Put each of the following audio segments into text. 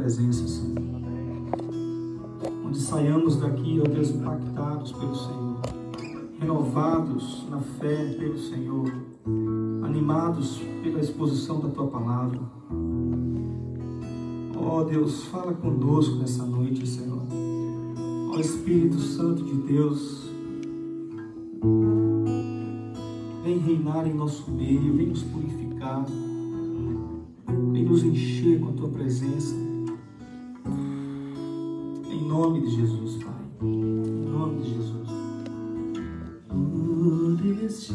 presença, Senhor. Onde saiamos daqui, ó Deus, impactados pelo Senhor, renovados na fé pelo Senhor, animados pela exposição da tua palavra. Ó Deus, fala conosco nessa noite, Senhor. Ó Espírito Santo de Deus, vem reinar em nosso meio, vem nos purificar, vem nos encher com a tua presença nome de Jesus, Pai. Em nome de Jesus. Por este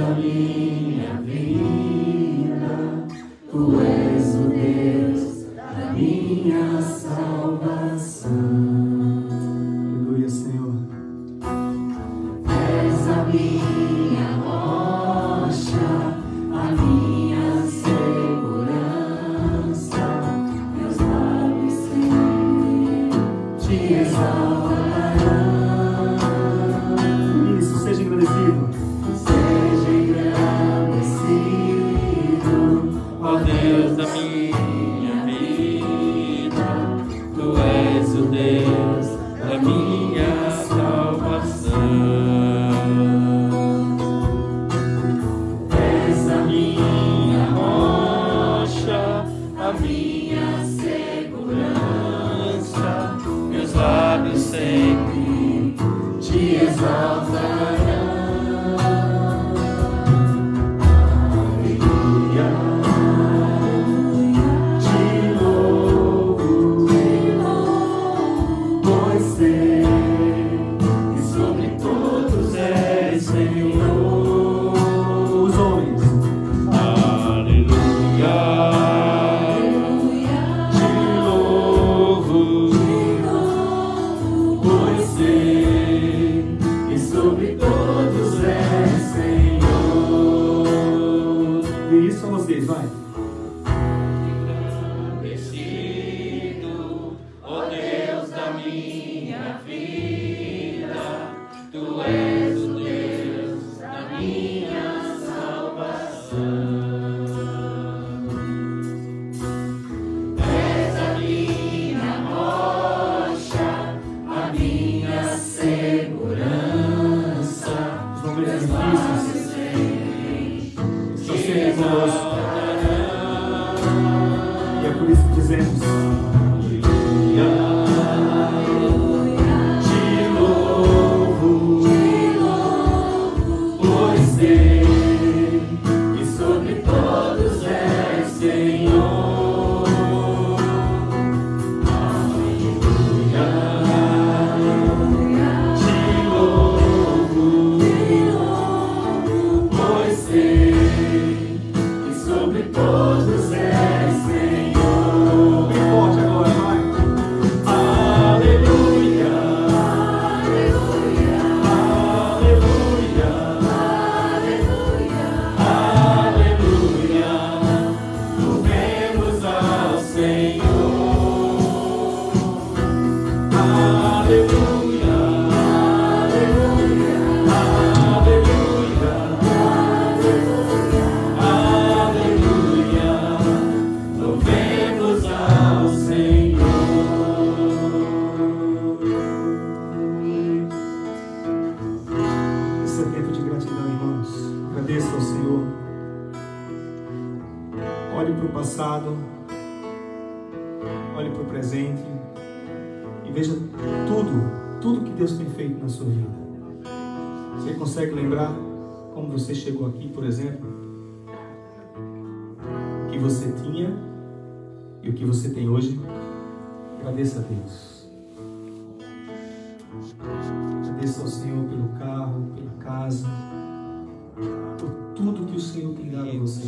a minha vida, tu és o Deus da minha salvação. Você consegue lembrar como você chegou aqui, por exemplo? O que você tinha e o que você tem hoje? Agradeça a Deus. Agradeça ao Senhor pelo carro, pela casa, por tudo que o Senhor tem dado a você.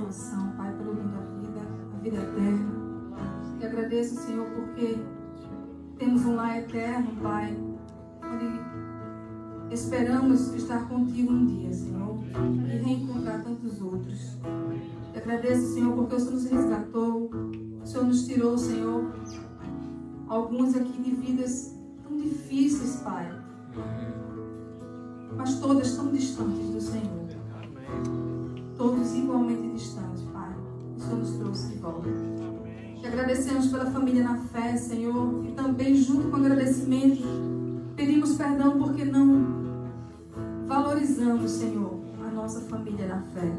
Salvação, Pai, pelo dom da vida, a vida eterna. Te agradeço, Senhor, porque temos um lar eterno, Pai, onde esperamos estar contigo um dia, Senhor, e reencontrar tantos outros. Te agradeço, Senhor, porque o Senhor nos resgatou, o Senhor nos tirou, Senhor, alguns aqui de vidas tão difíceis, Pai, mas todas tão distantes do Senhor. Todos igualmente distantes, Pai. O Senhor nos trouxe de volta. Te agradecemos pela família na fé, Senhor, e também, junto com o agradecimento, pedimos perdão porque não valorizamos, Senhor, a nossa família na fé.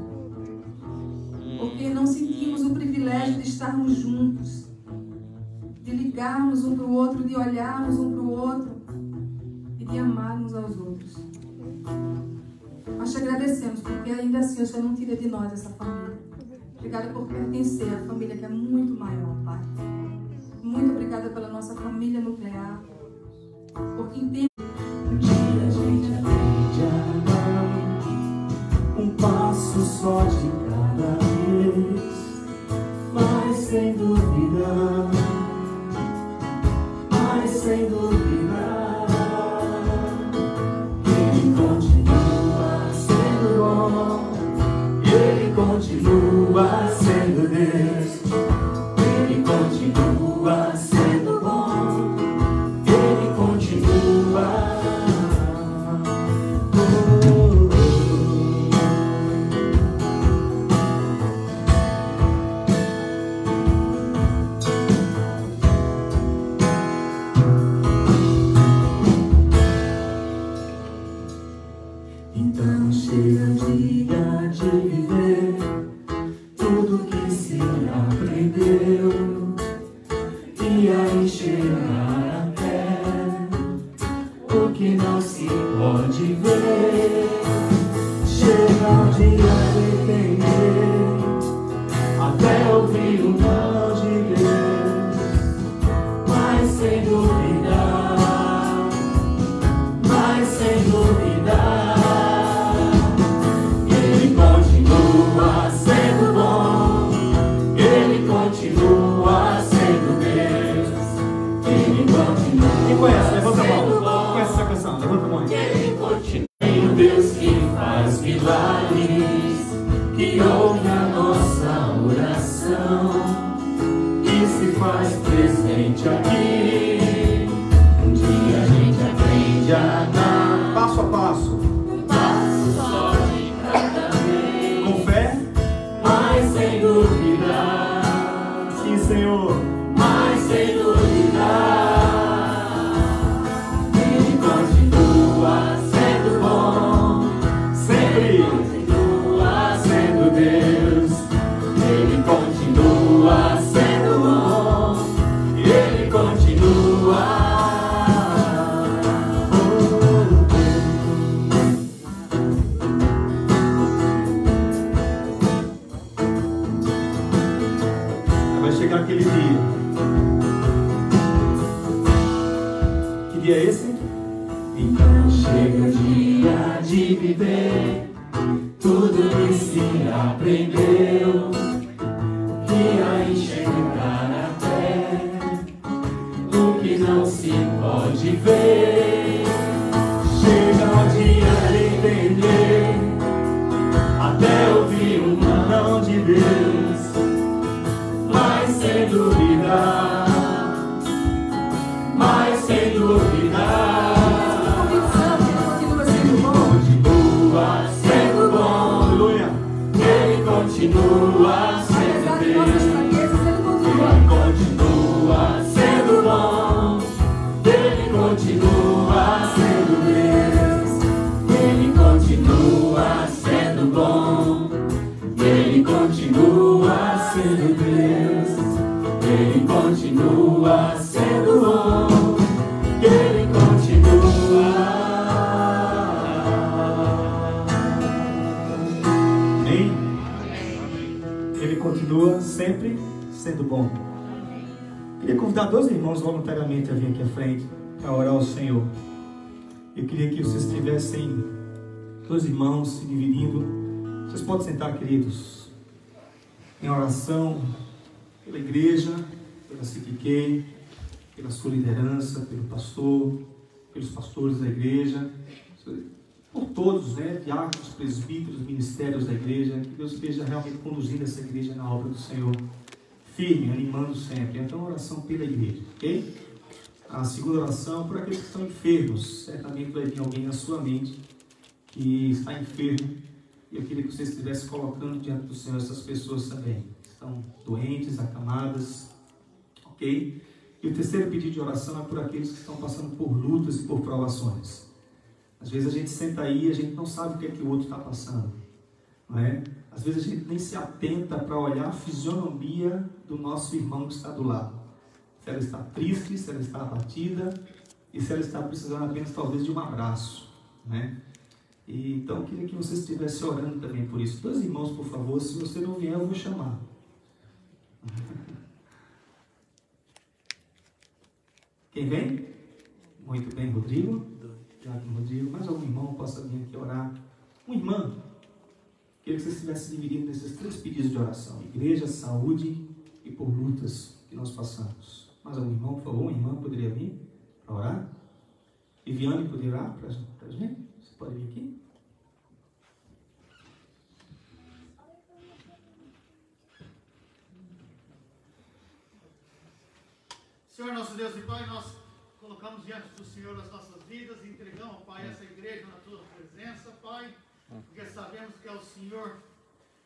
Porque não sentimos o privilégio de estarmos juntos, de ligarmos um para o outro, de olharmos um para o outro e de amarmos aos outros. Nós te agradecemos porque ainda assim o Senhor não tira de nós essa família. Obrigada por pertencer à família que é muito maior, Pai. Muito obrigada pela nossa família nuclear. Porque entende chegar aquele dia. Que dia é esse? Então chega o dia de viver tudo que se aprendeu. Dois irmãos se dividindo. Vocês podem sentar, queridos, em oração pela igreja, pela CPK, pela sua liderança, pelo pastor, pelos pastores da igreja, por todos, né, diáconos, presbíteros, ministérios da igreja, que Deus esteja realmente conduzindo essa igreja na obra do Senhor, firme, animando sempre. Então, oração pela igreja, ok? A segunda oração por aqueles que estão enfermos, certamente vai vir alguém na sua mente que está enfermo. E eu queria que você estivesse colocando diante do Senhor essas pessoas também. Estão doentes, acamadas, ok? E o terceiro pedido de oração é por aqueles que estão passando por lutas e por provações. Às vezes a gente senta aí e a gente não sabe o que é que o outro está passando. Não é? Às vezes a gente nem se atenta para olhar a fisionomia do nosso irmão que está do lado. Se ela está triste, se ela está abatida e se ela está precisando apenas talvez de um abraço. Né? E, então, eu queria que você estivesse orando também por isso. Dois irmãos, por favor, se você não vier, eu vou chamar. Quem vem? Muito bem, Rodrigo. Diácono Rodrigo. Mais algum irmão possa vir aqui orar? Uma irmã. Queria que você estivesse dividindo nesses três pedidos de oração: igreja, saúde e por lutas que nós passamos. Mais algum irmão, por favor? Uma irmã poderia vir para orar? Viviane poderia orar para a gente? Você pode vir aqui? Senhor nosso Deus e Pai, nós colocamos diante do Senhor as nossas vidas, entregamos, Pai, essa igreja na tua presença, Pai, porque sabemos que é o Senhor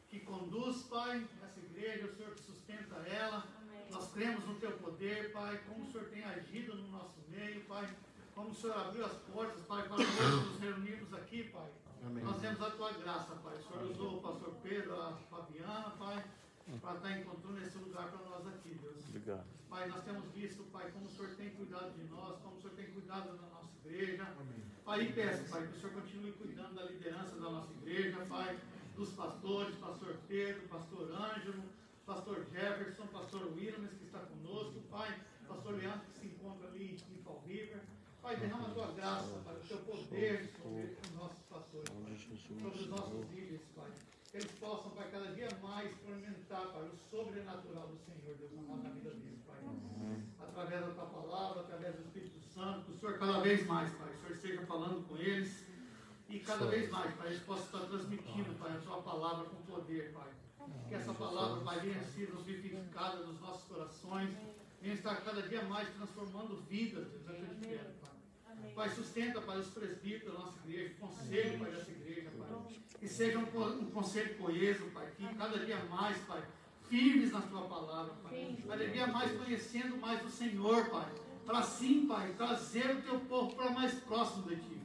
que conduz, Pai, essa igreja, o Senhor que sustenta ela. Nós cremos no teu poder, Pai, como o Senhor tem agido no nosso meio, Pai, como o Senhor abriu as portas, Pai, para nós nos reunirmos aqui, Pai. Amém. Nós temos a tua graça, Pai. O Senhor usou o pastor Pedro, a Fabiana, Pai, para estar encontrando esse lugar para nós. Obrigado. Pai, nós temos visto, Pai, como o Senhor tem cuidado de nós, como o Senhor tem cuidado da nossa igreja. Amém. Pai, e peço, Pai, que o Senhor continue cuidando da liderança da nossa igreja, Pai, dos pastores, pastor Pedro, pastor Ângelo, pastor Jefferson, pastor Williams, que está conosco, Pai, pastor Leandro, que se encontra ali em Fall River. Pai, derrama a tua graça, Pai, o teu poder sobre os nossos pastores, Pai, sobre os nossos líderes, Pai. Que eles possam, Pai, cada dia mais experimentar, Pai, o sobrenatural do Senhor, Deus, na vida deles através da tua palavra, através do Espírito Santo, que o Senhor cada vez mais, Pai, o Senhor esteja falando com eles e cada vez mais, Pai, eles possam estar transmitindo, Pai, a tua palavra com poder, Pai. Que essa palavra, Pai, venha ser vivificada nos nossos corações, venha estar cada dia mais transformando vidas, Deus, é o que eu te quero, Pai. Pai, sustenta, Pai, os presbíteros da nossa igreja, o conselho, Pai, dessa igreja, Pai. Que seja um, um conselho coeso, Pai, que cada dia mais, Pai, firmes na tua palavra, Pai. Cada dia mais conhecendo mais o Senhor, Pai. Para sim, Pai, trazer o teu povo para mais próximo de ti.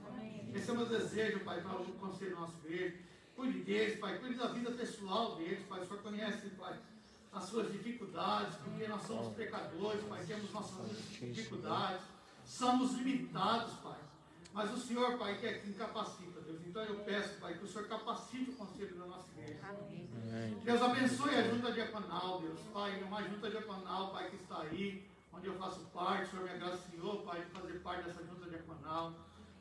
Esse é o meu desejo, Pai, para o conselho nosso igreja. Cuide deles, Pai. Cuide da vida pessoal deles, Pai. O Senhor conhece, Pai, as suas dificuldades, porque nós somos pecadores, Pai. Temos nossas dificuldades. Somos limitados, Pai. Mas o Senhor, Pai, que é quem capacita, Deus. Então eu peço, Pai, que o Senhor capacite o conselho da nossa igreja. Deus abençoe a junta diaconal, Deus. Pai, uma junta diaconal, Pai, que está aí, onde eu faço parte. O Senhor me agraciou, Pai, de fazer parte dessa junta diaconal.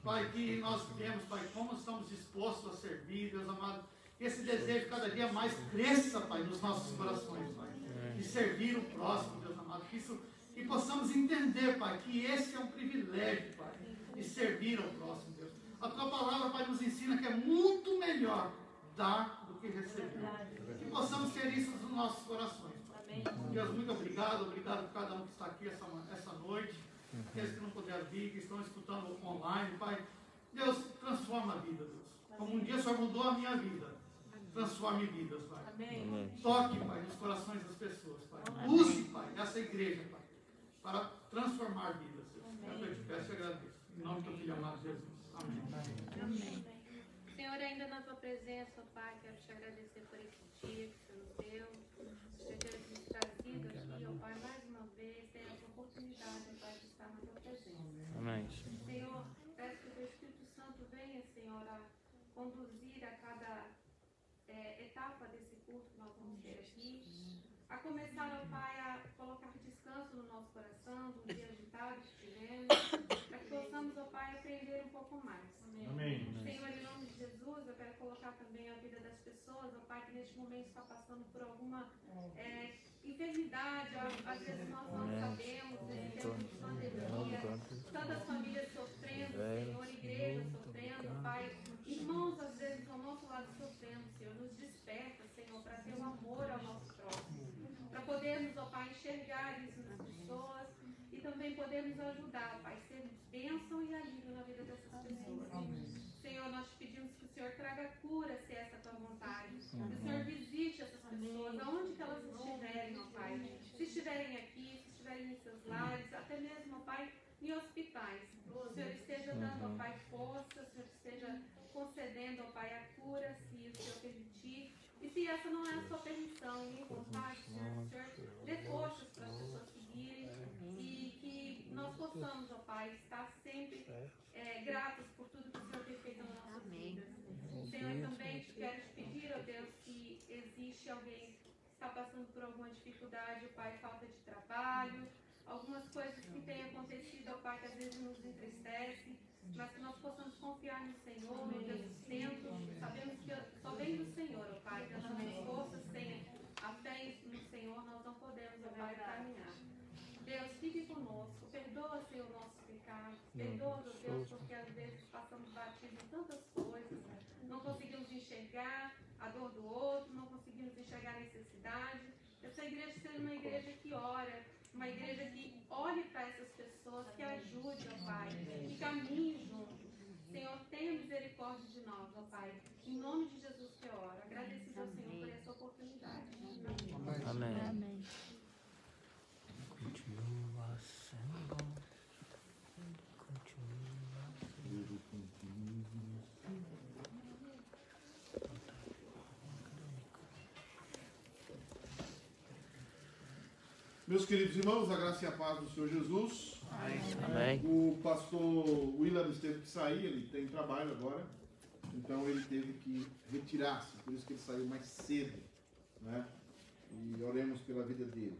Pai, que nós temos, Pai, como estamos dispostos a servir, Deus amado. Que esse desejo cada dia mais cresça, Pai, nos nossos corações, Pai. De servir o próximo, Deus amado. Que, isso, que possamos entender, Pai, que esse é um privilégio, Pai, de servir ao próximo, Deus. A tua palavra, Pai, nos ensina que é muito melhor dar do que receber. Que possamos ter isso nos nossos corações, Pai. Deus, muito obrigado. Obrigado por cada um que está aqui essa, essa noite. Aqueles que não puderam vir, que estão escutando online, Pai. Deus, transforma a vida, Deus. Como um dia o Senhor mudou a minha vida. Transforme vidas, Pai. Toque, Pai, nos corações das pessoas, Pai. Use, Pai, essa igreja, Pai, para transformar vidas, que eu te peço e agradeço. Em nome do teu filho amado Jesus. Amém. Amém. Senhor, ainda na tua presença, Pai, quero te agradecer por esse dia que o Senhor nos deu. O Senhor ter nos trazido aqui, ó Pai, mais uma vez, ter essa oportunidade, ó Pai, de estar na tua presença. Amém. Senhor, peço que o teu Espírito Santo venha, Senhor, a conduzir a cada é, etapa desse culto que nós vamos ter aqui. A começar, ó Pai, a descanso no nosso coração, do dia agitado que tivemos, para que possamos, ó Pai, aprender um pouco mais. Amém. Senhor, em nome de Jesus, eu quero colocar também a vida das pessoas, ó Pai, que neste momento está passando por alguma é, enfermidade, ó, às vezes nós não sabemos, de pandemia, tantas famílias sofrendo, Senhor, igrejas sofrendo, Pai, irmãos às vezes ao nosso lado sofrendo, Senhor, nos desperta, Senhor, para ter o um amor ao nosso próximo, para podermos, ó Pai, enxergar isso nas pessoas e também ajudar, Pai, ser bênção e alívio na vida dessas pessoas. Senhor, nós te pedimos que o Senhor traga cura, se essa é a tua vontade. Que o Senhor visite essas pessoas, aonde que elas estiverem, ó Pai. Se estiverem aqui, se estiverem em seus lares, até mesmo, ó Pai, em hospitais. O Senhor esteja dando, ó Pai, força, o Senhor esteja concedendo, ó Pai, a cura, se o Senhor permitir. E se essa não é a sua permissão e vontade, Senhor, o Senhor dê forças para as pessoas seguirem e que nós possamos, ó Pai, estar sempre é, gratos por tudo que o Senhor tem feito nas nossas vidas. Senhor, também te quero te pedir, ó Deus, se existe alguém que está passando por alguma dificuldade, ó Pai, falta de trabalho, algumas coisas que têm acontecido, ó Pai, que às vezes nos entristece, mas que nós possamos confiar no Senhor, no teu sustento. Sabemos que só vem do Senhor, ó Pai, que as nossas forças sem a fé no Senhor, nós não podemos, ó Pai, caminhar. Deus, fique conosco, perdoa, Senhor, nossos pecados, perdoa, meu Deus, porque às vezes passamos batidos em tantas coisas, não conseguimos enxergar a dor do outro, não conseguimos enxergar a necessidade. Essa igreja seja uma igreja que ora, uma igreja que olhe para essas pessoas, que ajude, ó Pai, que caminhe junto. Senhor, tenha misericórdia de nós, ó Pai. Em nome de Jesus que eu oro. Agradecido ao Senhor por essa oportunidade. Amém. Amém. Continua sendo. Continua sendo. Meus queridos irmãos, a graça e a paz do Senhor Jesus. Amém. O pastor William teve que sair, ele tem trabalho agora, então ele teve que retirar-se, por isso que ele saiu mais cedo, né? E oremos pela vida dele.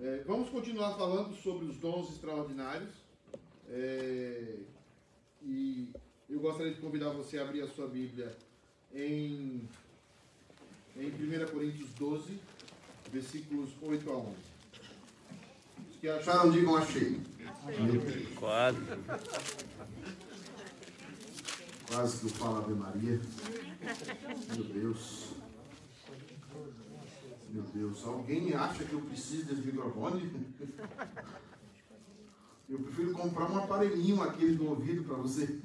É, vamos continuar falando sobre os dons extraordinários. É, e eu gostaria de convidar você a abrir a sua Bíblia em, em 1 Coríntios 12, versículos 8 a 11. Que acharam, digam achei. Quase. Quase que eu falo Ave Maria. Meu Deus. Meu Deus. Alguém acha que eu preciso desse microfone? Eu prefiro comprar um aparelhinho aquele do ouvido para você.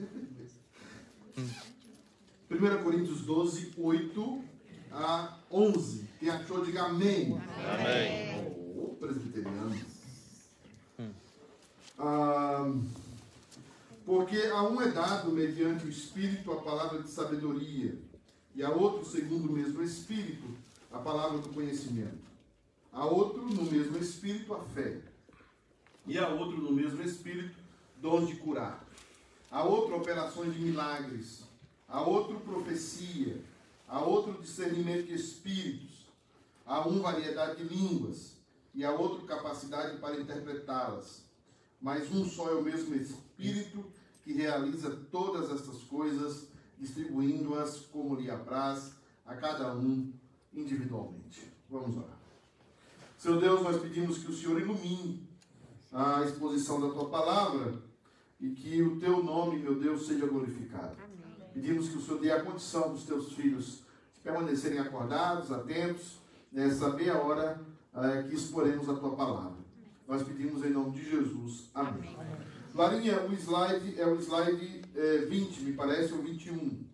1 Coríntios 12, 8 a 11. Quem achou, diga amém. Amém. Ô, presbiterianos. Porque a um é dado, mediante o Espírito, a palavra de sabedoria, e a outro, segundo o mesmo Espírito, a palavra do conhecimento. A outro, no mesmo Espírito, a fé. E a outro, no mesmo Espírito, dom de curar. A outro, operações de milagres. A outro, profecia. A outro, discernimento de espíritos. A um, variedade de línguas. E a outro, capacidade para interpretá-las. Mas um só é o mesmo Espírito que realiza todas estas coisas, distribuindo-as como lhe apraz a cada um individualmente. Vamos orar. Seu Deus, nós pedimos que o Senhor ilumine a exposição da tua palavra e que o teu nome, meu Deus, seja glorificado. Pedimos que o Senhor dê a condição dos teus filhos permanecerem acordados, atentos, nessa meia hora eh, que exporemos a tua palavra. Nós pedimos em nome de Jesus. Amém. Larinha, o slide é o slide eh, 20, me parece, ou 21.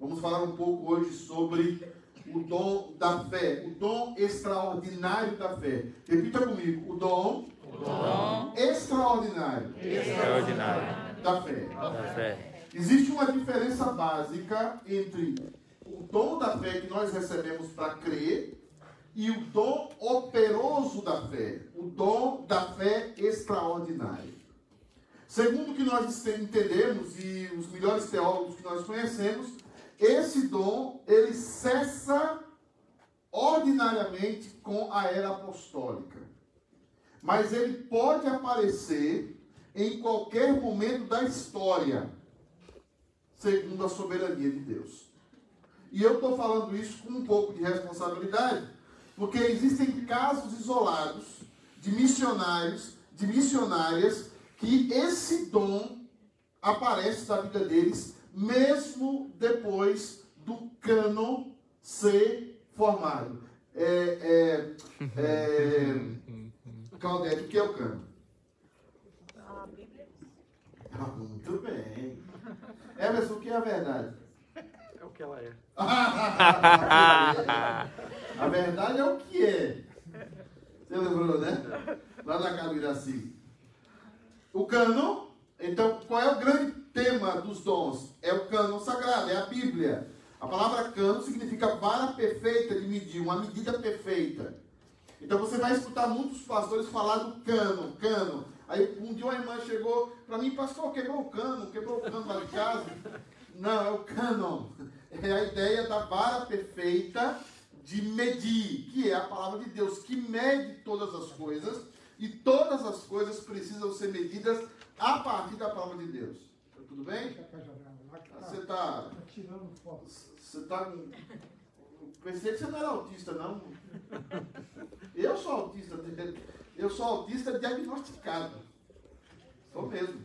Vamos falar um pouco hoje sobre o dom da fé, o dom extraordinário da fé. Repita comigo, o dom, Dom extraordinário extraordinário da fé. da fé. Existe uma diferença básica entre o dom da fé que nós recebemos para crer e o dom operoso da fé, o dom da fé extraordinário. Segundo o que nós entendemos e os melhores teólogos que nós conhecemos, esse dom ele cessa ordinariamente com a era apostólica. Mas ele pode aparecer em qualquer momento da história, segundo a soberania de Deus. E eu estou falando isso com um pouco de responsabilidade, porque existem casos isolados de missionários, de missionárias, que esse dom aparece na vida deles, mesmo depois do cânon ser formado. É, é, é, Claudete, o que é o cânon? Ah, muito bem. Emerson, o que é a verdade? É o que ela é. A verdade é o que é. Você lembrou, né? Lá na casa do Iraci. O cânon, então, qual é o grande tema dos dons? É o cânon sagrado, é a Bíblia. A palavra cânon significa vara perfeita de medir, uma medida perfeita. Então você vai escutar muitos pastores falar do cano, cano. Aí um dia uma irmã chegou para mim, pastor, quebrou o cano, quebrou o cano lá de casa. Não, é o canon. É a ideia da vara perfeita de medir, que é a palavra de Deus, que mede todas as coisas, e todas as coisas precisam ser medidas a partir da palavra de Deus. Tá tudo bem? Você está. tirando foto. Você está com. Pensei que você não era autista, não. Eu sou autista. Eu sou autista diagnosticado. Sou mesmo.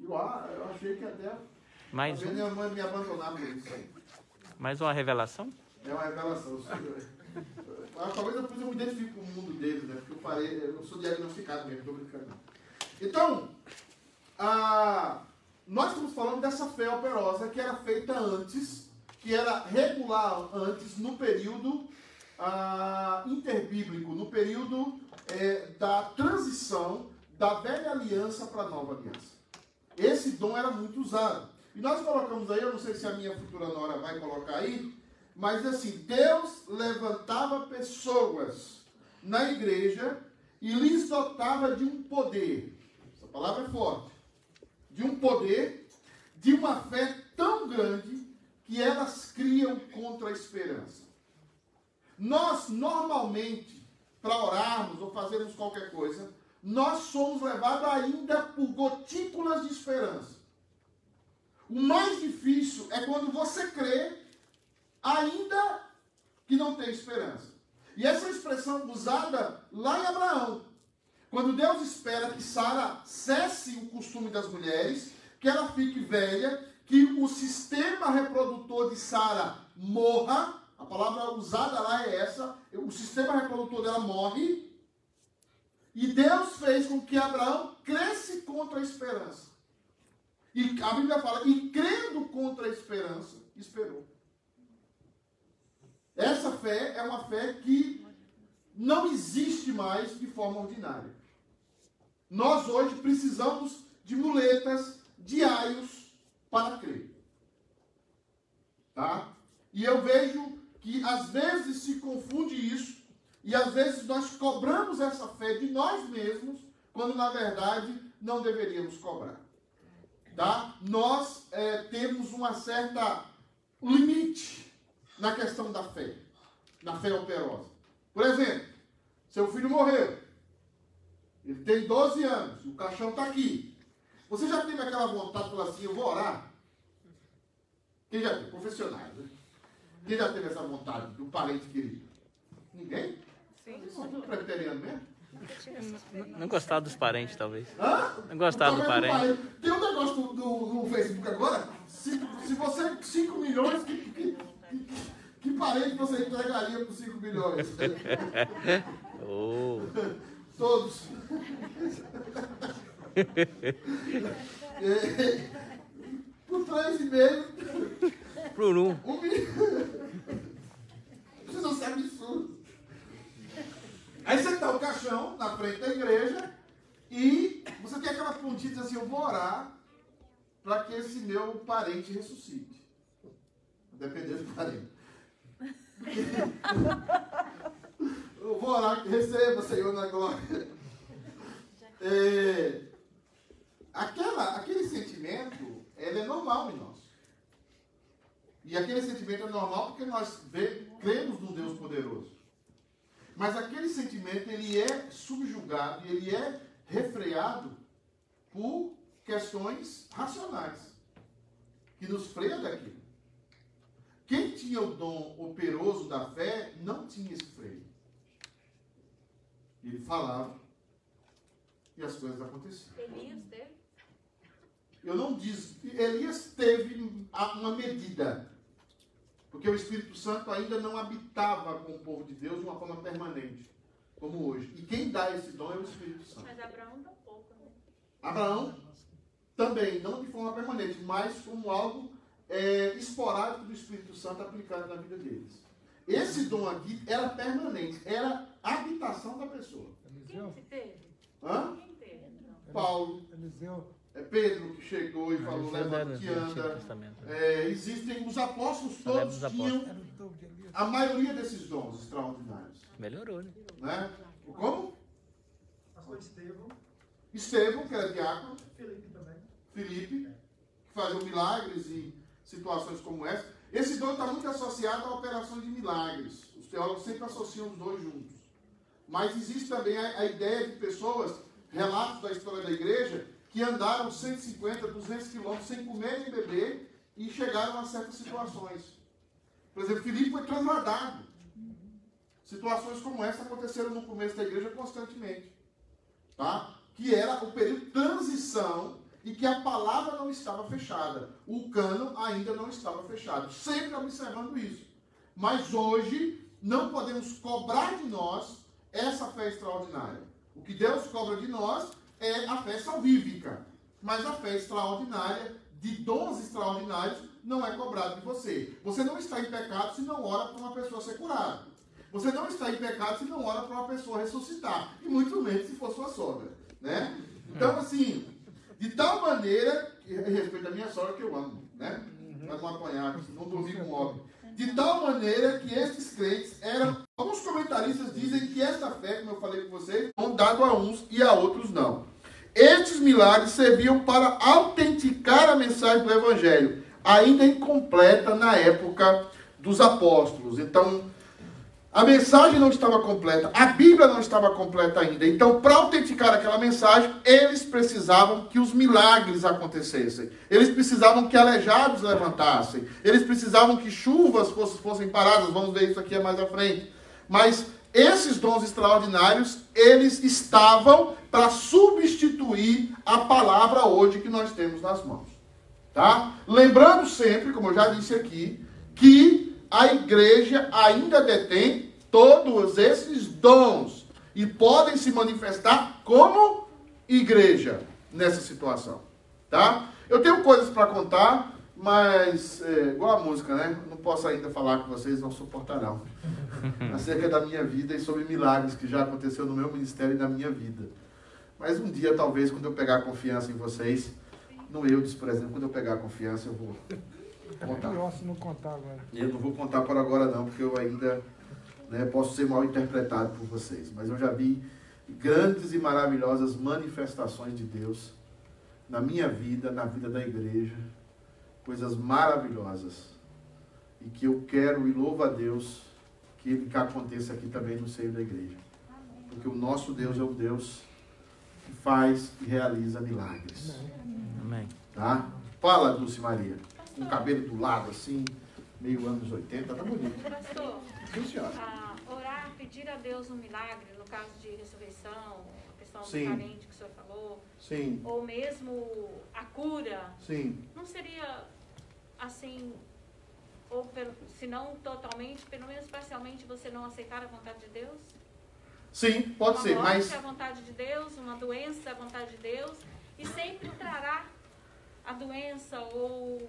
Eu, ah, eu achei que até. Mais, Talvez um, minha mãe me abandonar por isso. mais uma revelação? É uma revelação. Ah, Talvez depois eu me identifique com o mundo deles, né? Porque eu parei, eu sou diagnosticado mesmo, estou brincando. Então, ah, nós estamos falando dessa fé operosa que era feita antes, que era regular antes, no período ah, interbíblico, no período eh, da transição da velha aliança para a nova aliança. Esse dom era muito usado. E nós colocamos aí, eu não sei se a minha futura nora vai colocar aí, mas assim, Deus levantava pessoas na igreja e lhes dotava de um poder. Essa palavra é forte. De um poder, de uma fé tão grande que elas criam contra a esperança. Nós, normalmente, para orarmos ou fazermos qualquer coisa, nós somos levados ainda por gotículas de esperança. O mais difícil é quando você crê, ainda que não tem esperança. E essa expressão usada lá em Abraão, quando Deus espera que Sara cesse o costume das mulheres, que ela fique velha, que o sistema reprodutor de Sara morra, a palavra usada lá é essa, o sistema reprodutor dela morre, e Deus fez com que Abraão cresce contra a esperança. E a Bíblia fala, e crendo contra a esperança, esperou. Essa fé é uma fé que não existe mais de forma ordinária. Nós hoje precisamos de muletas, de aios para crer. Tá? E eu vejo que às vezes se confunde isso e às vezes nós cobramos essa fé de nós mesmos, quando na verdade não deveríamos cobrar. Tá? Nós é, temos uma certa limite na questão da fé, na fé operosa. Por exemplo, seu filho morreu, ele tem 12 anos, o caixão está aqui. Você já teve aquela vontade de falar assim, eu vou orar? Quem já teve? Profissionais, né? Quem já teve essa vontade do parente querido? Ninguém? Sim. Vocês são tudo presbiteriano mesmo? Não, não gostar dos parentes, talvez. Hã? Não gostar do parente. Tem um negócio do, do, no Facebook agora. Se, se você. 5 milhões, que, que, que, que parente você entregaria por 5 milhões? Oh. Todos. Por 3,5. Por um. Um milhão. Isso não é absurdo. Aí você dá o caixão na frente da igreja e você tem aquela pontinha assim, eu vou orar para que esse meu parente ressuscite. Dependendo do parente. Eu vou orar que receba, Senhor, na glória. É, aquela, aquele sentimento, ele é normal em nós. E aquele sentimento é normal porque nós vê, cremos num Deus poderoso. Mas aquele sentimento, ele é subjugado, ele é refreado por questões racionais, que nos freia daquilo. Quem tinha o dom operoso da fé, não tinha esse freio. Ele falava e as coisas aconteciam. Elias teve? Eu não disse. Elias teve uma medida. Porque o Espírito Santo ainda não habitava com o povo de Deus de uma forma permanente, como hoje. E quem dá esse dom é o Espírito Santo. Mas Abraão dá pouco, né? Abraão também, não de forma permanente, mas como algo é, esporádico do Espírito Santo aplicado na vida deles. Esse dom aqui era permanente, era a habitação da pessoa. Quem que teve? Hã? Quem teve? Paulo, Eliseu. é Pedro que chegou e falou, Isso é leva no que anda. É, existem os apóstolos lembra todos dos tinham Era o dom de Elias. a maioria desses dons extraordinários. Melhorou, né? Né? Como? Pastor Estevão. Estevão, que era diácono, Felipe também. Felipe, que faziam milagres e situações como essa. Esse dom está muito associado a operações de milagres. Os teólogos sempre associam os dois juntos. Mas existe também a, a ideia de pessoas, relatos da história da igreja, que andaram 150, 200 quilômetros sem comer nem beber e chegaram a certas situações. Por exemplo, Filipe foi transladado. Situações como essa aconteceram no começo da igreja constantemente. Tá? Que era o período de transição e que a palavra não estava fechada. O cano ainda não estava fechado. Sempre observando isso. Mas hoje não podemos cobrar de nós essa fé extraordinária. O que Deus cobra de nós é a fé salvífica. Mas a fé extraordinária, de dons extraordinários, não é cobrado de você. Você não está em pecado se não ora para uma pessoa ser curada. Você não está em pecado se não ora para uma pessoa ressuscitar. E muito menos se for sua sogra. Né? Então, assim, de tal maneira, e respeito a minha sogra que eu amo, né? Para não apanhar, não dormir com óbvio. De tal maneira que esses crentes eram. Alguns comentaristas dizem que esta fé, como eu falei com vocês, foi dado a uns e a outros não. Estes milagres serviam para autenticar a mensagem do Evangelho, ainda incompleta na época dos apóstolos. Então, a mensagem não estava completa, a Bíblia não estava completa ainda. Então, para autenticar aquela mensagem, eles precisavam que os milagres acontecessem. Eles precisavam que aleijados levantassem. Eles precisavam que chuvas fossem, paradas. Vamos ver isso aqui mais à frente. Mas esses dons extraordinários, eles estavam para substituir a palavra hoje que nós temos nas mãos. Tá? Lembrando sempre, como eu já disse aqui, que a igreja ainda detém todos esses dons e podem se manifestar como igreja nessa situação, tá? Eu tenho coisas para contar Mas, é, igual a música, né? Não posso ainda falar que vocês não suportarão. Acerca da minha vida e sobre milagres que já aconteceu no meu ministério e na minha vida. Mas um dia, talvez, quando eu pegar confiança em vocês, no por exemplo, quando eu pegar confiança, eu vou contar. Pior se não contar agora. Eu não vou contar por agora não, porque eu ainda né, posso ser mal interpretado por vocês. Mas eu já vi grandes e maravilhosas manifestações de Deus na minha vida, na vida da igreja. Coisas maravilhosas. E que eu quero e louvo a Deus que ele que aconteça aqui também no seio da igreja. Porque o nosso Deus é o Deus que faz e realiza milagres. Amém. Tá? Fala, Dulce Maria. Com o cabelo do lado, assim, meio anos 80, tá bonito. Pastor, Sim, senhora. ah, orar, pedir a Deus um milagre, no caso de ressurreição, a questão do parente que o senhor falou, Sim, ou mesmo a cura, sim. não seria assim, ou pelo, se não totalmente, pelo menos parcialmente, você não aceitar a vontade de Deus? Sim, pode uma ser, morte mas é a vontade de Deus, uma doença é a vontade de Deus, e sempre trará a doença, ou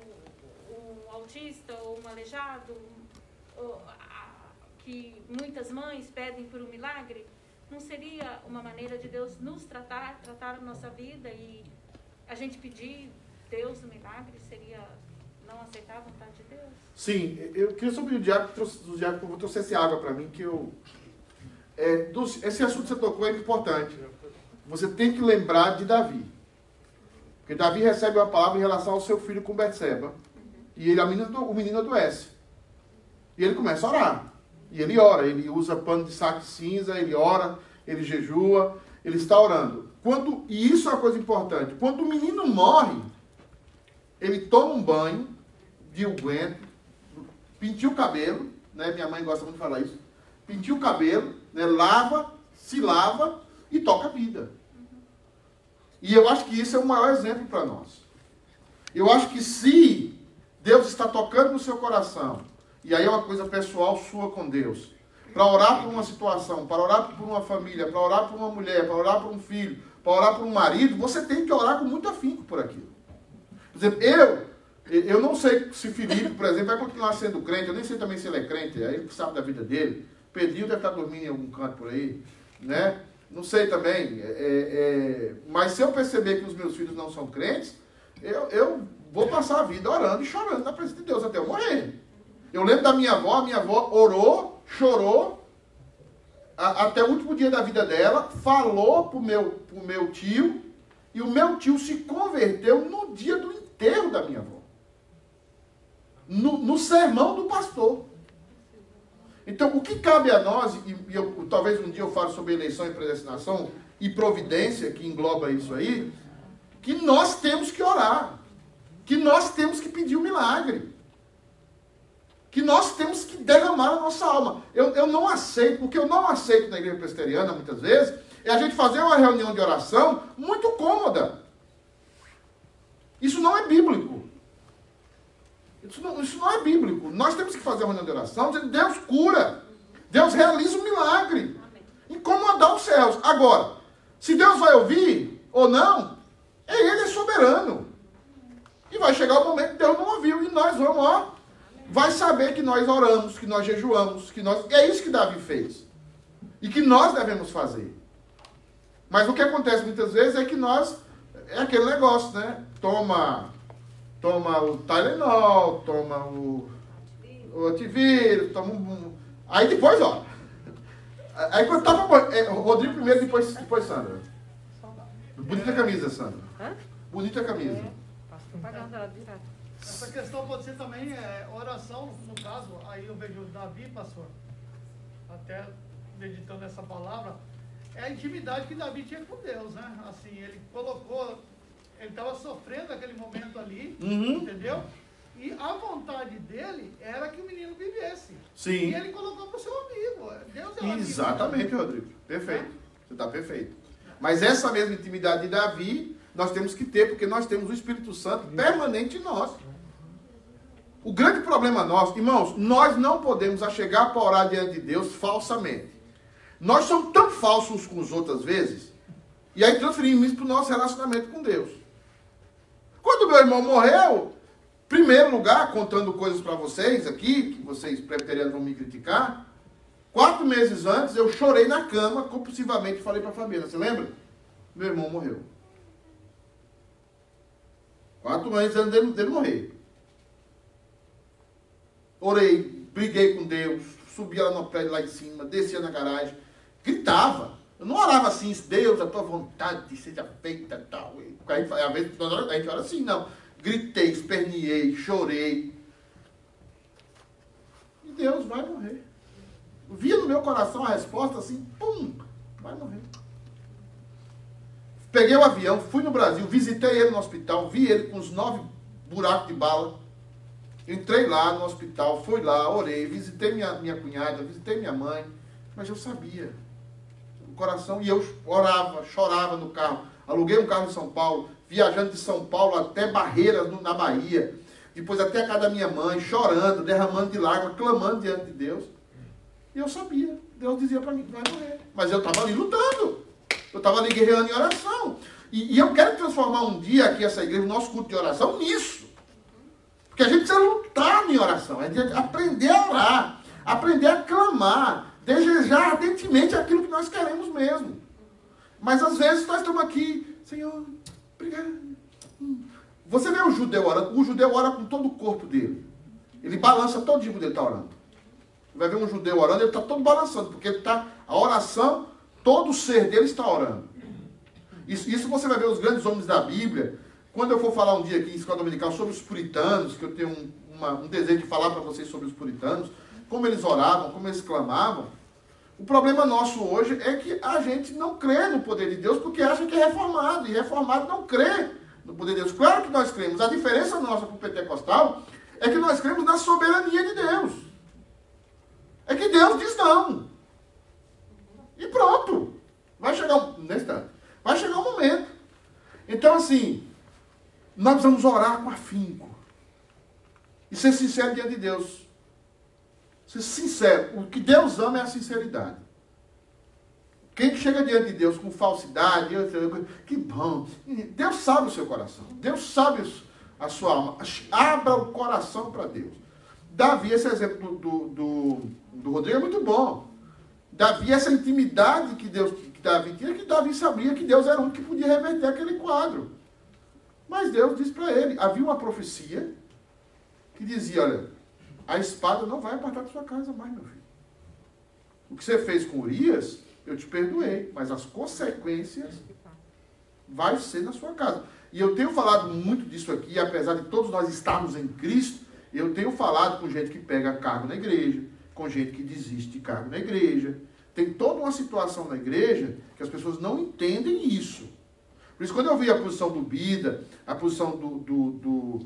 um autista, ou um aleijado, ou a- que muitas mães pedem por um milagre, não seria uma maneira de Deus nos tratar, tratar a nossa vida e a gente pedir Deus o milagre seria não aceitar a vontade de Deus? sim, eu queria sobre o diabo, trouxe, o trouxesse água para mim, que eu. É, esse assunto que você tocou é importante. Você tem que lembrar de Davi. Porque Davi recebe uma palavra em relação ao seu filho com Betseba. E ele, a menina, o menino adoece. E ele começa a orar. E ele ora, ele usa pano de saco cinza, ele ora, ele jejua, ele está orando. Quando, e isso é uma coisa importante. Quando o menino morre, ele toma um banho de unguento, pintia o cabelo, né? Minha mãe gosta muito de falar isso. Pintia o cabelo, né? lava, se lava e toca a vida. E eu acho que isso é o maior exemplo para nós. Eu acho que se Deus está tocando no seu coração, e aí é uma coisa pessoal sua com Deus, para orar por uma situação, para orar por uma família, para orar por uma mulher, para orar por um filho, para orar por um marido, você tem que orar com muito afinco por aquilo. Por exemplo, eu, eu não sei se Felipe, por exemplo, vai continuar sendo crente, eu nem sei também se ele é crente, aí ele sabe da vida dele. Pedrinho deve estar dormindo em algum canto por aí, né? Não sei também. é, é, mas se eu perceber que os meus filhos não são crentes, eu, eu vou passar a vida orando e chorando na presença de Deus até eu morrer. Eu lembro da minha avó, a minha avó orou, chorou, a- até o último dia da vida dela, falou pro meu, pro meu tio, e o meu tio se converteu no dia do enterro da minha avó. No, no sermão do pastor. Então, o que cabe a nós, e e eu, talvez um dia eu fale sobre eleição e predestinação e providência, que engloba isso aí, que nós temos que orar. Que nós temos que pedir o milagre. Que nós temos que derramar a nossa alma. Eu, eu não aceito, o que eu não aceito na igreja presbiteriana, muitas vezes, é a gente fazer uma reunião de oração muito cômoda. Isso não é bíblico. Isso não, isso não é bíblico. Nós temos que fazer uma reunião de oração dizendo Deus cura. Deus realiza um milagre. Incomodar os céus. Agora, se Deus vai ouvir ou não, Ele é soberano. E vai chegar o momento que Deus não ouviu. E nós vamos, ó, vai saber que nós oramos, que nós jejuamos, que nós. É isso que Davi fez. E que nós devemos fazer. Mas o que acontece muitas vezes é que nós. É aquele negócio, né? Toma, toma o Tylenol, toma o, o antivírus, toma um. Aí depois, ó. Aí quando tava. é, Rodrigo primeiro, depois, depois Sandra. Bonita camisa, Sandra. Bonita camisa. Essa questão pode ser também é, oração, no caso, aí eu vejo Davi, pastor, até meditando essa palavra, é a intimidade que Davi tinha com Deus, né? Assim, ele colocou, ele estava sofrendo aquele momento ali, Uhum. entendeu? E a vontade dele era que o menino vivesse. Sim. E ele colocou para o seu amigo. Deus é o amigo. Exatamente, Rodrigo. Perfeito. Você está perfeito. Mas essa mesma intimidade de Davi, nós temos que ter, porque nós temos o Espírito Santo permanente em nós. O grande problema nosso, irmãos, nós não podemos achegar para orar diante de Deus falsamente. Nós somos tão falsos uns com os outros às vezes, e aí transferimos isso para o nosso relacionamento com Deus. Quando meu irmão morreu, Primeiro lugar, contando coisas para vocês aqui, que vocês presbiterianos vão me criticar. Quatro meses antes, eu chorei na cama, compulsivamente, falei para a família. Você lembra? Meu irmão morreu. Quatro meses antes dele, dele morrer. Orei, briguei com Deus, subia lá no prédio lá em cima, descia na garagem, gritava. Eu não orava assim, Deus, a tua vontade seja feita tal. Às vezes a gente ora assim, não. Gritei, esperneei, chorei. E Deus vai morrer. Via no meu coração a resposta assim, pum, vai morrer. Peguei o avião, fui no Brasil, visitei ele no hospital, vi ele com os nove buracos de bala. Entrei lá no hospital, fui lá, orei, visitei minha, minha cunhada, visitei minha mãe, mas eu sabia. O coração, e eu orava, chorava no carro. Aluguei um carro em São Paulo, viajando de São Paulo até Barreiras, na Bahia. Depois até a casa da minha mãe, chorando, derramando de lágrimas, clamando diante de Deus. E eu sabia. Deus dizia para mim vai morrer. Mas eu estava ali lutando. Eu estava ali guerreando em oração. E, e, eu quero transformar um dia aqui essa igreja, o nosso culto de oração, nisso. Porque a gente precisa lutar em oração. Gente aprender a orar. Aprender a clamar. Desejar ardentemente aquilo que nós queremos mesmo. Mas às vezes nós estamos aqui, Senhor, obrigado. Você vê o judeu orando, o judeu ora com todo o corpo dele. Ele balança todo dia quando ele está orando. Vai ver um judeu orando, ele está todo balançando, porque ele está, a oração, todo o ser dele está orando. Isso, isso você vai ver os grandes homens da Bíblia. Quando eu for falar um dia aqui em escola dominical sobre os puritanos, que eu tenho um, uma, um desejo de falar para vocês sobre os puritanos, como eles oravam, como eles clamavam. O problema nosso hoje é que a gente não crê no poder de Deus porque acha que é reformado. E reformado não crê no poder de Deus. Claro que nós cremos. A diferença nossa para o pentecostal é que nós cremos na soberania de Deus. É que Deus diz não. E pronto. Vai chegar um, Vai chegar um momento. Então, assim, nós vamos orar com afinco. E ser sincero diante de Deus. Ser sincero. O que Deus ama é a sinceridade. Quem chega diante de Deus com falsidade, que bom. Deus sabe o seu coração. Deus sabe a sua alma. Abra o coração para Deus. Davi, esse exemplo do, do, do Rodrigo é muito bom. Davi, essa intimidade que Deus que Davi tinha, que Davi sabia que Deus era um que podia reverter aquele quadro. Mas Deus disse para ele, havia uma profecia que dizia, olha, a espada não vai apartar da sua casa mais, meu filho. O que você fez com Urias, eu te perdoei, mas as consequências vai ser na sua casa. E eu tenho falado muito disso aqui, apesar de todos nós estarmos em Cristo, eu tenho falado com gente que pega cargo na igreja, com gente que desiste de cargo na igreja. Tem toda uma situação na igreja que as pessoas não entendem isso. Por isso, quando eu vi a posição do Bida, a posição do, do, do,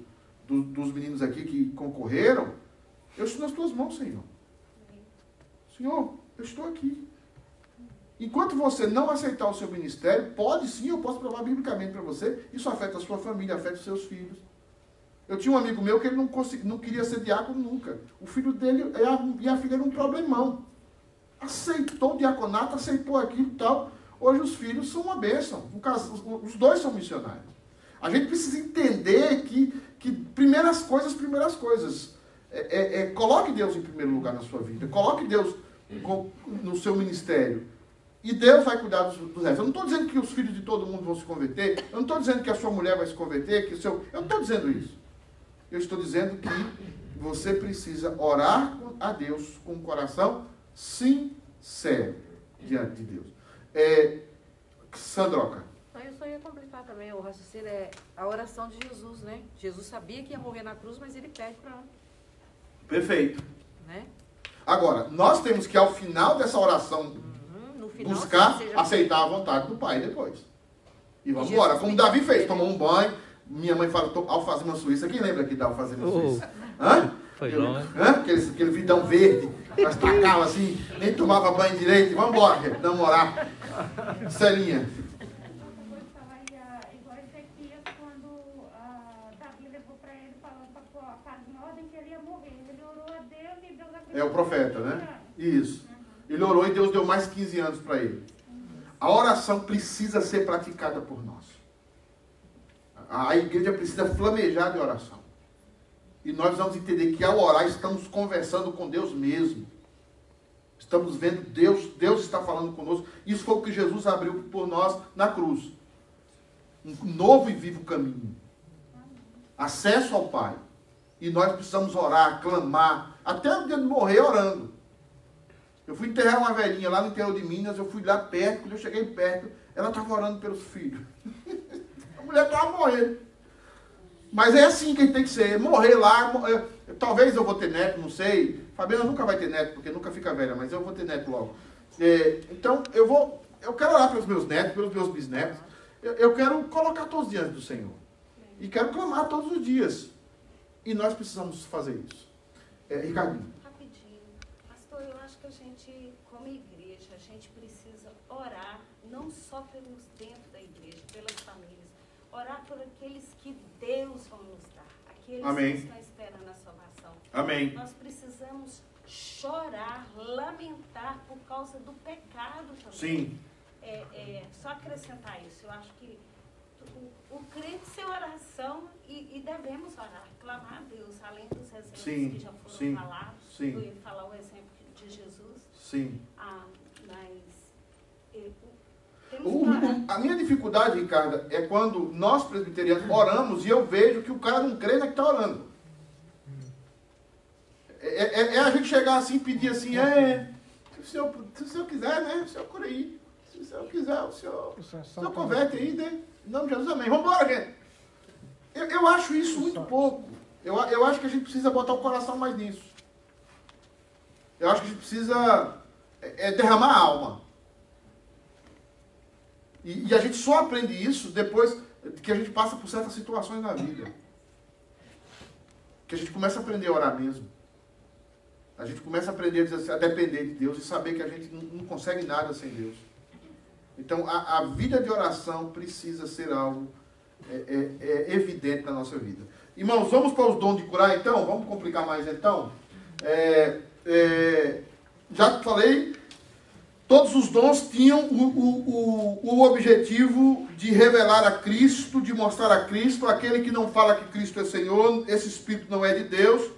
do dos meninos aqui que concorreram, eu estou nas tuas mãos, Senhor. Senhor, eu estou aqui. Enquanto você não aceitar o seu ministério, pode sim, eu posso provar biblicamente para você, isso afeta a sua família, afeta os seus filhos. Eu tinha um amigo meu que ele não, consegui, não queria ser diácono nunca. O filho dele e a, e a filha era um problemão. Aceitou o diaconato, aceitou aquilo e tal. Hoje os filhos são uma bênção. Os dois são missionários. A gente precisa entender que, que primeiras coisas, primeiras coisas. É, é, é, coloque Deus em primeiro lugar na sua vida. Coloque Deus no seu ministério. E Deus vai cuidar dos, dos restos. Eu não estou dizendo que os filhos de todo mundo vão se converter. Eu não estou dizendo que a sua mulher vai se converter. Que seu... Eu não estou dizendo isso. Eu estou dizendo que você precisa orar a Deus com o coração sincero diante de Deus. É, Sandroca. Eu só ia completar também o raciocínio, é a oração de Jesus, né? Jesus sabia que ia morrer na cruz, mas ele pede para. Perfeito. Né? Agora, nós temos que, ao final dessa oração, uhum, final, buscar aceitar a vontade do Pai depois. E vamos embora. Como Davi fez, tomou um banho, minha mãe fala alfazema suíça. Quem lembra aqui da alfazema Oh. suíça? Hã? Foi longe. Hã? Aquele, aquele vidão verde. Nós tacava assim, nem tomava banho direito. Vamos embora, namorar. Celinha. É o profeta, né? Isso. Ele orou e Deus deu mais 15 anos para ele. A oração precisa ser praticada por nós. A igreja precisa flamejar de oração. E nós vamos entender que ao orar estamos conversando com Deus mesmo. Estamos vendo Deus, Deus está falando conosco. Isso foi o que Jesus abriu por nós na cruz. Um novo e vivo caminho. Acesso ao Pai. E nós precisamos orar, clamar, até o dia de morrer orando. Eu fui enterrar uma velhinha lá no interior de Minas, eu fui lá perto, quando eu cheguei perto, ela estava orando pelos filhos. a mulher estava morrendo. Mas é assim que tem que ser, morrer lá. morrer. Talvez eu vou ter neto, não sei. Fabiana nunca vai ter neto, porque nunca fica velha, mas eu vou ter neto logo. É, então, eu vou. Eu quero orar pelos meus netos, pelos meus bisnetos. Eu, eu quero colocar todos diante do Senhor. E quero clamar todos os dias. E nós precisamos fazer isso. É, Ricardinho. Rapidinho. Pastor, eu acho que a gente, como igreja, a gente precisa orar, não só pelos dentro da igreja, pelas famílias, orar por aqueles que Deus vai nos dar, aqueles Amém. que estão esperando a salvação. Amém. Nós precisamos chorar, lamentar por causa do pecado também. Sim. É, é, só acrescentar isso. Eu acho que o, o crente sem oração e, e devemos orar, clamar a Deus, além dos exemplos Sim, que já foram sim, falados. sim. Eu ia falar o exemplo de Jesus. Sim. Ah, o- temos O- que orar. o- a minha dificuldade, Ricardo, é quando nós presbiterianos oramos e eu vejo que o cara não crê na que está orando. É, é- é a gente chegar assim e pedir assim, é, se o, senhor, se o senhor quiser, né? O senhor cura aí. Se o senhor quiser, o senhor, o senhor converte aí, né? Em nome de Jesus, amém. Vamos embora, gente. Eu, eu acho isso muito pouco. Eu, eu acho que a gente precisa botar o coração mais nisso. Eu acho que a gente precisa é, é, derramar a alma. E, e a gente só aprende isso depois que a gente passa por certas situações na vida. Que a gente começa a aprender a orar mesmo. A gente começa a aprender a assim, depender de Deus e saber que a gente não, não consegue nada sem Deus. Então, a, a vida de oração precisa ser algo é, é, é evidente na nossa vida. Irmãos, vamos para os dons de curar então? Vamos complicar mais então? É, é, já falei, todos os dons tinham o, o, o, o objetivo de revelar a Cristo, de mostrar a Cristo. Aquele que não fala que Cristo é Senhor, esse Espírito não é de Deus.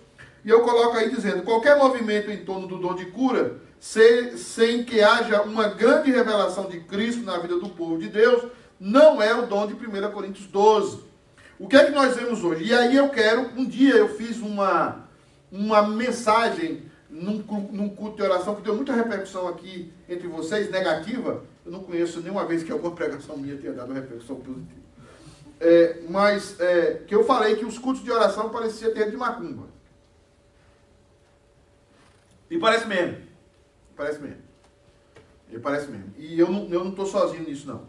E eu coloco aí dizendo: qualquer movimento em torno do dom de cura, se- sem que haja uma grande revelação de Cristo na vida do povo de Deus, não é o dom de 1 Coríntios 12. O que é que nós vemos hoje? E aí eu quero, um dia eu fiz uma, uma mensagem num, num culto de oração que deu muita repercussão aqui entre vocês, negativa. Eu não conheço nenhuma vez que alguma pregação minha tenha dado repercussão positiva. É, mas é, que eu falei que os cultos de oração pareciam ter de macumba. E parece mesmo. Parece mesmo. E parece mesmo. E eu não, eu não sozinho nisso, não.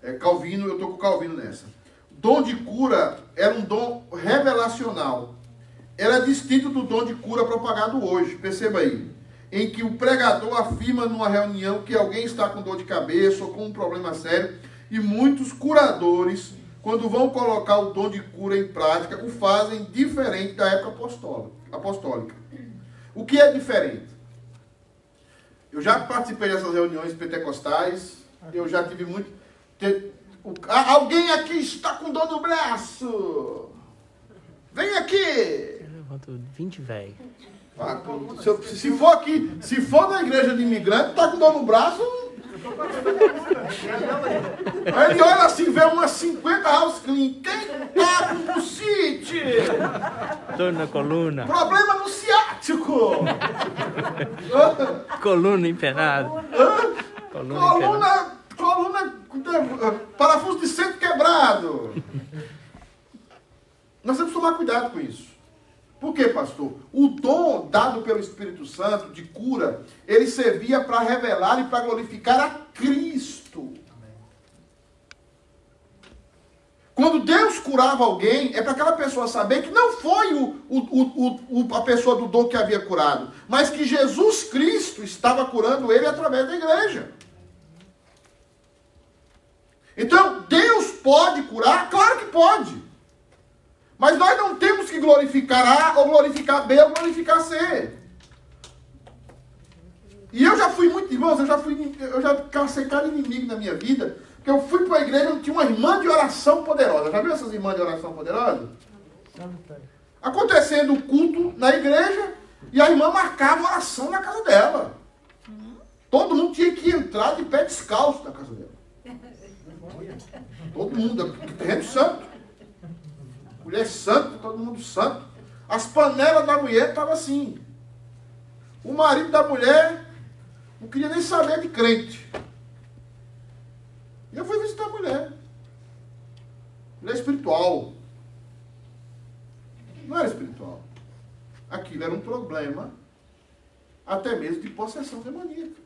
É Calvino, eu estou com o Calvino nessa. Dom de cura era um dom revelacional. Era distinto do dom de cura propagado hoje. Perceba aí. Em que o pregador afirma numa reunião que alguém está com dor de cabeça ou com um problema sério. E muitos curadores, quando vão colocar o dom de cura em prática, o fazem diferente da época apostó- apostólica. O que é diferente? Eu já participei dessas reuniões pentecostais, eu já tive muito. alguém aqui está com dor no braço! Vem aqui! Levantou 20 velho. Ah, se, se for aqui, se for na igreja de imigrante, tá com dor no braço. Aí ele olha assim, vê umas 50 house clean. Quem tá com bucite? Dor na coluna. Problema no ciático! Coluna empenada. Coluna. Coluna, coluna, eh, parafuso de centro quebrado. Nós temos que tomar cuidado com isso. Por quê, pastor? O dom dado pelo Espírito Santo de cura, ele servia para revelar e para glorificar a Cristo. Quando Deus curava alguém, é para aquela pessoa saber que não foi o, o, o, o- a pessoa do dom que havia curado, mas que Jesus Cristo estava curando ele através da igreja. Então, Deus pode curar? Claro que pode. Mas nós não temos que glorificar A ou glorificar B ou glorificar C. E eu já fui muito, irmãos, eu já fui, eu já cacei cada inimigo na minha vida, porque eu fui para a igreja onde tinha uma irmã de oração poderosa. Já viu essas irmãs de oração poderosa? acontecendo o culto na igreja e a irmã marcava oração na casa dela. Todo mundo tinha que entrar de pé descalço na casa dela. Todo mundo, terreno santo. Mulher santa, todo mundo santo. As panelas da mulher estavam assim. O marido da mulher não queria nem saber de crente. E eu fui visitar a mulher. Mulher espiritual. Não era espiritual. Aquilo era um problema, até mesmo de possessão demoníaca.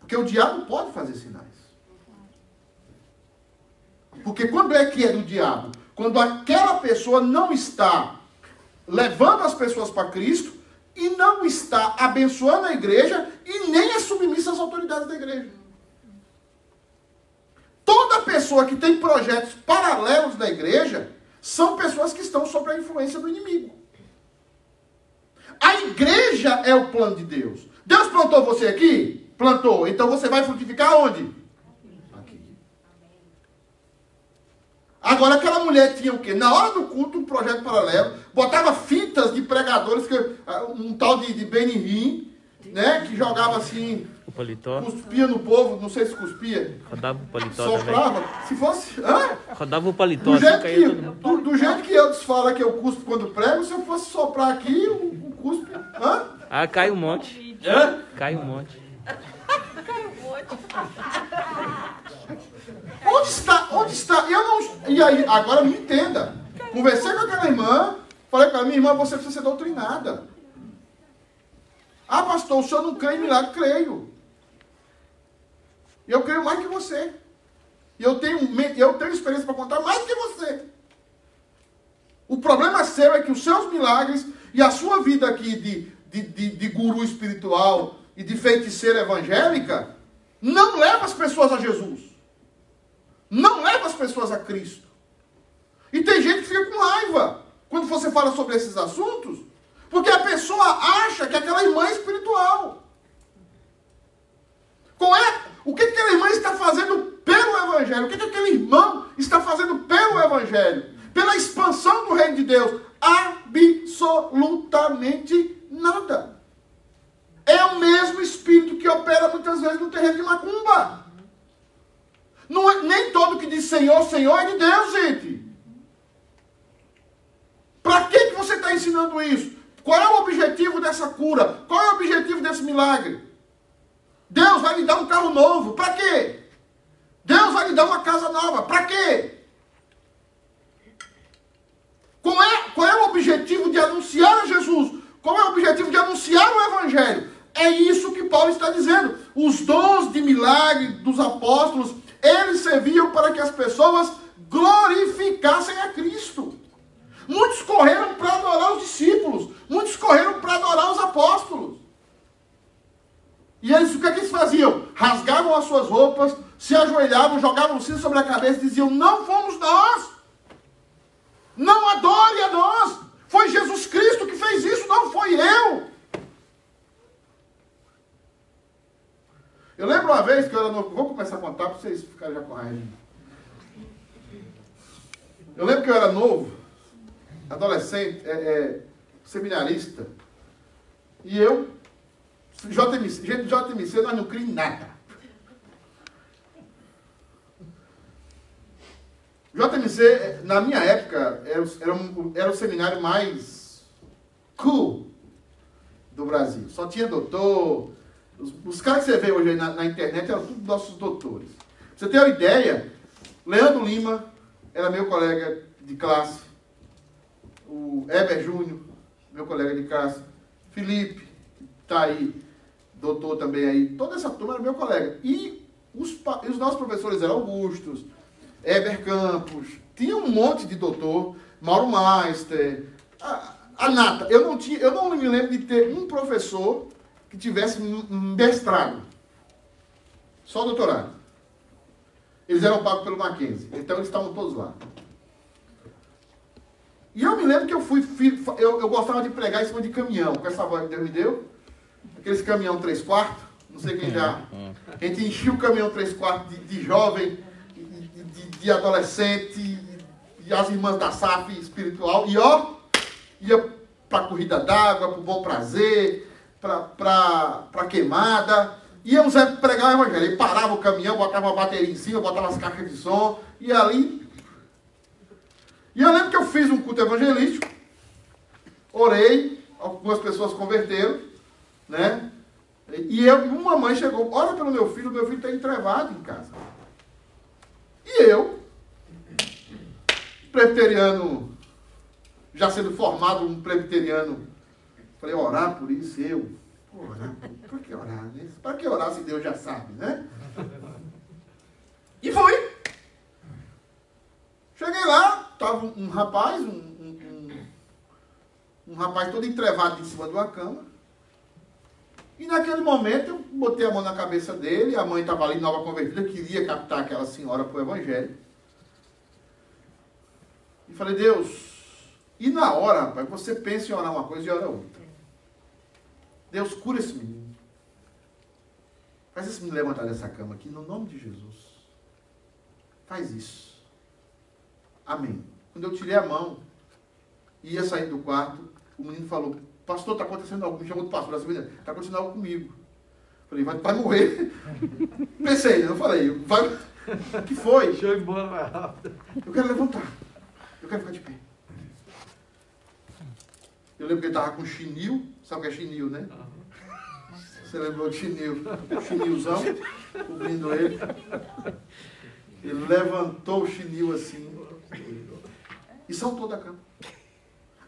Porque o diabo pode fazer sinais. Porque quando é que é do diabo? Quando aquela pessoa não está levando as pessoas para Cristo e não está abençoando a igreja e nem é submissa às autoridades da igreja. Toda pessoa que tem projetos paralelos da igreja são pessoas que estão sob a influência do inimigo. A igreja é o plano de Deus. Deus plantou você aqui? Plantou. Então você vai frutificar onde? Agora aquela mulher tinha o quê? Na hora do culto, um projeto paralelo, botava fitas de pregadores, que, um tal de, de Benihim, né? Que jogava assim O paletó. cuspia no povo, não sei se cuspia, Rodava o paletó soprava. Se fosse. Hã? Rodava o paletó, Do assim jeito, que, do, do jeito que Eudes fala que eu cuspo quando prego, se eu fosse soprar aqui, o, o cuspe. Hã? Ah, cai um monte. Hã? Cai um monte. Onde está? Onde está? Eu não. E aí, agora me entenda. Conversei com aquela irmã, falei para ela, minha irmã, você precisa ser doutrinada. Ah, pastor, o senhor não crê em milagre? Creio. Eu creio mais que você. E eu tenho, eu tenho experiência para contar mais que você. O problema seu é que os seus milagres e a sua vida aqui de, de, de, de guru espiritual e de feiticeira evangélica não leva as pessoas a Jesus. Não leva as pessoas a Cristo. E tem gente que fica com raiva quando você fala sobre esses assuntos, porque a pessoa acha que aquela irmã é espiritual. Qual é? O que aquela irmã está fazendo pelo Evangelho? O que aquele irmão está fazendo pelo Evangelho? Pela expansão do reino de Deus? Absolutamente nada. É o mesmo espírito que opera muitas vezes no terreno de macumba. Não é, nem todo que diz Senhor, Senhor é de Deus, gente. Para que, que você está ensinando isso? Qual é o objetivo dessa cura? Qual é o objetivo desse milagre? Deus vai lhe dar um carro novo. Para quê? Deus vai lhe dar uma casa nova. Para quê? Qual é, qual é o objetivo de anunciar a Jesus? Qual é o objetivo de anunciar o Evangelho? É isso que Paulo está dizendo. Os dons de milagre dos apóstolos, eles serviam para que as pessoas glorificassem a Cristo. Muitos correram para adorar os discípulos, muitos correram para adorar os apóstolos. E eles, o que, é que eles faziam? Rasgavam as suas roupas, se ajoelhavam, jogavam o cinto sobre a cabeça e diziam: Não fomos nós. Não adore a nós. Foi Jesus Cristo que fez isso, não foi eu. Eu lembro uma vez que eu era novo. Vou começar a contar para vocês ficarem já com raiva. Eu lembro que eu era novo, adolescente, é, é, seminarista. E eu, JMC, gente, JMC, nós não criamos nada. JMC, na minha época, era, era, um- era o seminário mais cool do Brasil. Só tinha doutor. Os, os caras que você vê hoje na, na internet eram todos nossos doutores. Pra você ter uma ideia, Leandro Lima era meu colega de classe. O Heber Júnior, meu colega de classe. Felipe, que está aí, doutor também aí. Toda essa turma era meu colega. E os, os nossos professores eram Augustos, Heber Campos, tinha um monte de doutor, Mauro Meister, a, a Nata. Eu não, tinha, eu não me lembro de ter um professor que tivesse mestrado. Só doutorado. Eles eram pagos pelo Mackenzie. Então eles estavam todos lá. E eu me lembro que eu fui, eu, eu gostava de pregar em cima de caminhão, com essa voz que Deus me deu. Aqueles caminhão 3 quartos, não sei quem já. A gente enchia o caminhão 3 quartos de, de jovem, de, de- de adolescente, e as irmãs da SAF espiritual, e ó, ia para a corrida d'água, para o bom prazer, para queimada. Íamos pregar o evangelho. Ele parava o caminhão, botava a bateria em cima, botava as caixas de som, e ali. E eu lembro que eu fiz um culto evangelístico, orei, algumas pessoas converteram, né? E eu, uma mãe chegou, ora pelo meu filho, meu filho está entrevado em casa. E eu, presbiteriano, já sendo formado um presbiteriano, falei, orar por isso, eu. Orar, por que orar? Né? Para que orar se Deus já sabe, né? E foi. Cheguei lá, estava um rapaz, um, um, um, um rapaz todo entrevado em cima de uma cama. E naquele momento eu botei a mão na cabeça dele, a mãe estava ali, nova convertida, queria captar aquela senhora para o Evangelho. E falei, Deus, e na hora, rapaz, você pensa em orar uma coisa e ora outra. Deus, cura esse menino. Faz esse menino levantar dessa cama aqui, no nome de Jesus. Faz isso. Amém. Quando eu tirei a mão e ia sair do quarto, o menino falou, pastor, está acontecendo algo. Me chamou de pastor, está acontecendo algo comigo. Falei, vai, vai morrer. Pensei, eu falei, vai. O que foi? Deixa eu ir embora mais rápido. Eu quero levantar. Eu quero ficar de pé. Eu lembro que ele estava com chinil. Sabe o que é chinil, né? Você lembrou de chinil? Chinilzão, cobrindo ele. Ele levantou o chinil assim. E saltou da cama.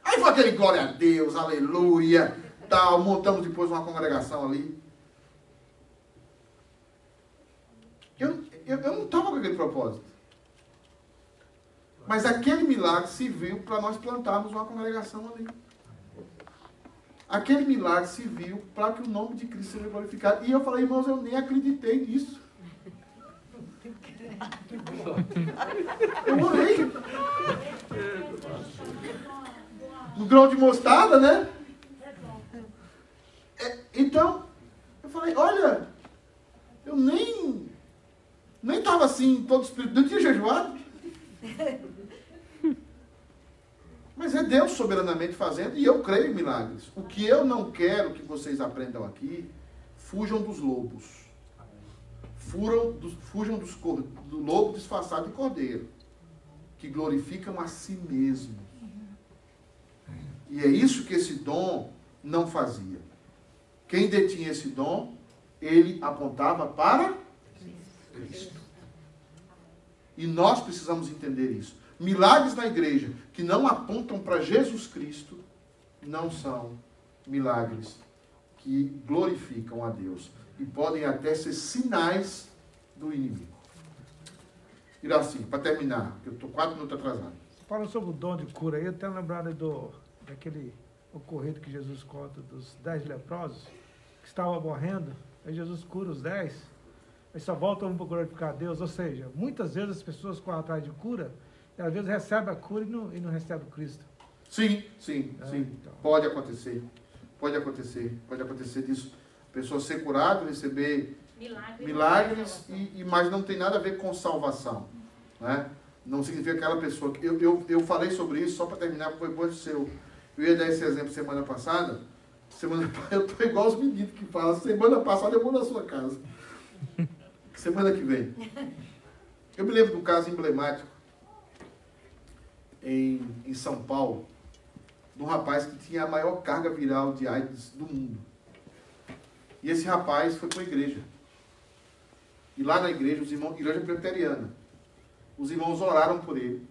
Aí foi aquele glória a Deus, aleluia, tal. Montamos depois uma congregação ali. Eu, eu, eu não estava com aquele propósito. Mas aquele milagre serviu para nós plantarmos uma congregação ali. Aquele milagre serviu para que o nome de Cristo seja glorificado. E eu falei, irmãos, eu nem acreditei nisso. Eu orei. No grão de mostarda, né? É, então, eu falei, olha, eu nem nem estava assim, todo espírito, não tinha jejuado. Mas é Deus soberanamente fazendo e eu creio em milagres. O que eu não quero que vocês aprendam aqui, fujam dos lobos. Fujam dos, fujam dos, do lobo disfarçado de cordeiro, que glorificam a si mesmos. E é isso que esse dom não fazia. Quem detinha esse dom, ele apontava para Cristo. E nós precisamos entender isso. Milagres na igreja que não apontam para Jesus Cristo não são milagres que glorificam a Deus e podem até ser sinais do inimigo. Iraci, para terminar, eu estou quatro minutos atrasado. Falando sobre o dom de cura eu tenho lembrado do, daquele ocorrido que Jesus conta dos dez leprosos que estavam morrendo, aí Jesus cura os dez, aí só voltam para glorificar a Deus. Ou seja, muitas vezes as pessoas correm atrás de cura às vezes recebem a cura e não, e não recebem o Cristo. Sim, sim, é, sim. Então. Pode acontecer. Pode acontecer. Pode acontecer disso. A pessoa ser curada, receber milagres, milagres e, e, mas não tem nada a ver com salvação. Né? Não significa aquela pessoa. Que, eu, eu, eu falei sobre isso só para terminar, porque foi bom seu. Eu ia dar esse exemplo semana passada. Semana eu estou igual os meninos que falam, semana passada eu vou na sua casa. Semana que vem. Eu me lembro de um caso emblemático em, em São Paulo, de um rapaz que tinha a maior carga viral de AIDS do mundo. E esse rapaz foi para a igreja. E lá na igreja, os irmãos, igreja presbiteriana, os irmãos oraram por ele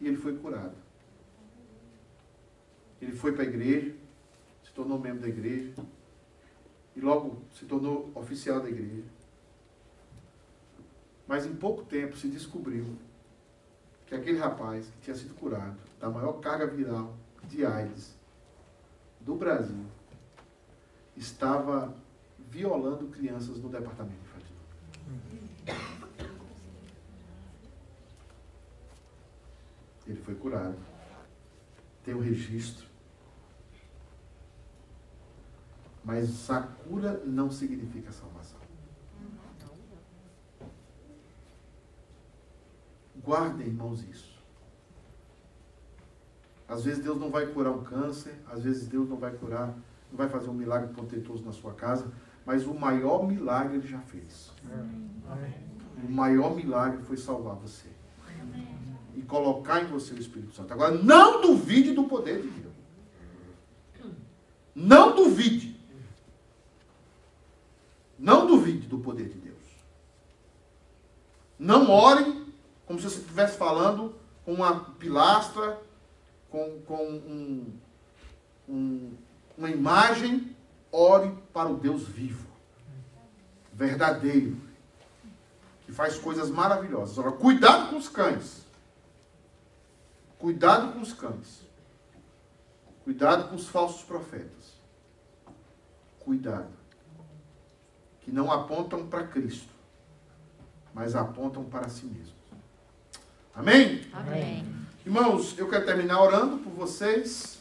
e ele foi curado. Ele foi para a igreja, se tornou membro da igreja e logo se tornou oficial da igreja. Mas em pouco tempo se descobriu que aquele rapaz que tinha sido curado da maior carga viral de AIDS do Brasil estava violando crianças no departamento infantil. Ele foi curado. Tem o um registro. Mas a cura não significa salvação. Guardem, irmãos, isso. Às vezes Deus não vai curar um câncer, às vezes Deus não vai curar, não vai fazer um milagre proteitoso na sua casa, mas o maior milagre ele já fez. O maior milagre foi salvar você. E colocar em você o Espírito Santo. Agora, não duvide do poder de Deus. Não duvide. Não duvide do poder de Deus. Não ore como se você estivesse falando com uma pilastra, com, com um, um, uma imagem. Ore para o Deus vivo, verdadeiro, que faz coisas maravilhosas. Agora, cuidado com os cães. Cuidado com os cães. Cuidado com os falsos profetas. Cuidado. Que não apontam para Cristo, mas apontam para si mesmos. Amém? Amém. Irmãos, eu quero terminar orando por vocês.